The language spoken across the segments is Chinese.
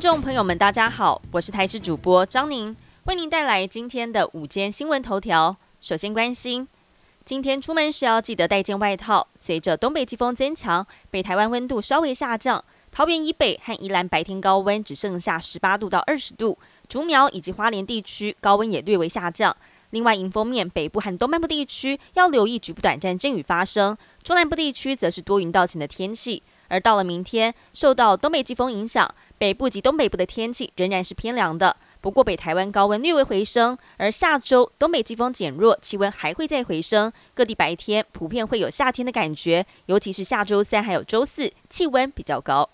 众朋友们，大家好，我是台视主播张宁，为您带来今天的午间新闻头条。首先关心，今天出门时要记得带件外套。随着东北季风增强，北台湾温度稍微下降，桃园以北和宜兰白天高温只剩下十八度到二十度，竹苗以及花莲地区高温也略微下降。另外，迎风面北部和东半部地区要留意局部短暂阵雨发生，中南部地区则是多云到晴的天气。而到了明天，受到东北季风影响，北部及东北部的天气仍然是偏凉的。不过北台湾高温略微回升，而下周东北季风减弱，气温还会再回升，各地白天普遍会有夏天的感觉，尤其是下周三还有周四，气温比较高。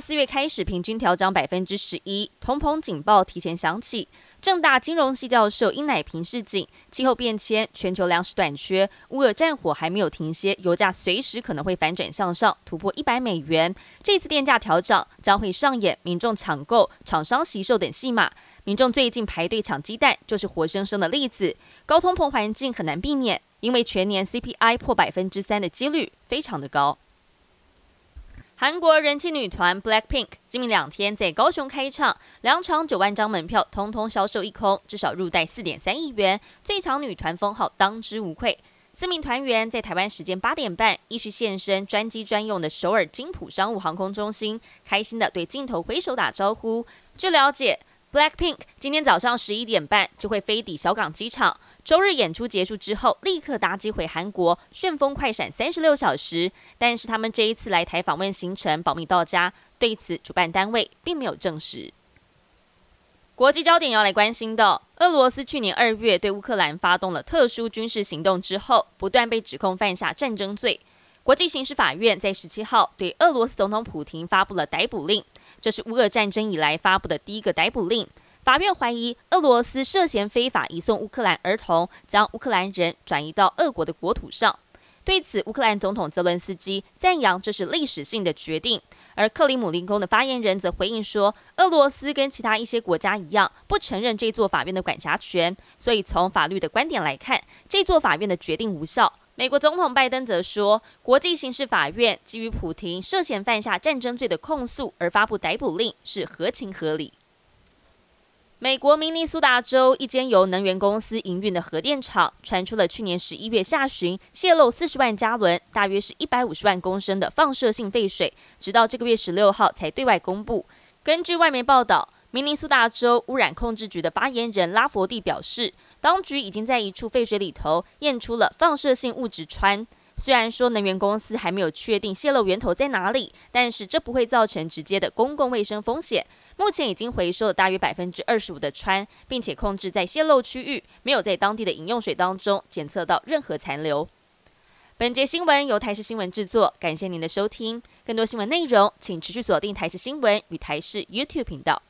四月开始平均调涨百分之十一，通膨警报提前响起。正大金融系教授殷乃平示警，气候变迁、全球粮食短缺、乌尔战火还没有停歇，油价随时可能会反转向上，突破一百美元。这次电价调整将会上演民众抢购、厂商惜售等戏码。民众最近排队抢鸡蛋，就是活生生的例子。高通膨环境很难避免，因为全年 CPI 破百分之三的几率非常的高。韩国人气女团 BLACKPINK 今明两天在高雄开唱，两场九万张门票通通销售一空，至少入袋四点三亿元，最强女团封号当之无愧。四名团员在台湾时间八点半依序现身专机专用的首尔金浦商务航空中心，开心的对镜头挥手打招呼。据了解，BLACKPINK 今天早上十一点半就会飞抵小港机场。周日演出结束之后，立刻搭机回韩国，旋风快闪三十六小时。但是他们这一次来台访问行程保密到家，对此主办单位并没有证实。国际焦点要来关心的，俄罗斯去年二月对乌克兰发动了特殊军事行动之后，不断被指控犯下战争罪。国际刑事法院在十七号对俄罗斯总统普廷发布了逮捕令，这是乌俄战争以来发布的第一个逮捕令。法院怀疑俄罗斯涉嫌非法移送乌克兰儿童，将乌克兰人转移到俄国的国土上。对此，乌克兰总统泽伦斯基赞扬这是历史性的决定。而克里姆林宫的发言人则回应说，俄罗斯跟其他一些国家一样，不承认这座法院的管辖权，所以从法律的观点来看，这座法院的决定无效。美国总统拜登则说，国际刑事法院基于普廷涉嫌犯下战争罪的控诉而发布逮捕令，是合情合理。美国明尼苏达州一间由能源公司营运的核电厂传出了去年十一月下旬泄漏四十万加仑，大约是一百五十万公升的放射性废水，直到这个月十六号才对外公布。根据外媒报道，明尼苏达州污染控制局的发言人拉佛蒂表示，当局已经在一处废水里头验出了放射性物质氚。虽然说能源公司还没有确定泄漏源头在哪里，但是这不会造成直接的公共卫生风险。目前已经回收了大约百分之二十五的氚，并且控制在泄漏区域，没有在当地的饮用水当中检测到任何残留。本节新闻由台视新闻制作，感谢您的收听。更多新闻内容，请持续锁定台视新闻与台视 YouTube 频道。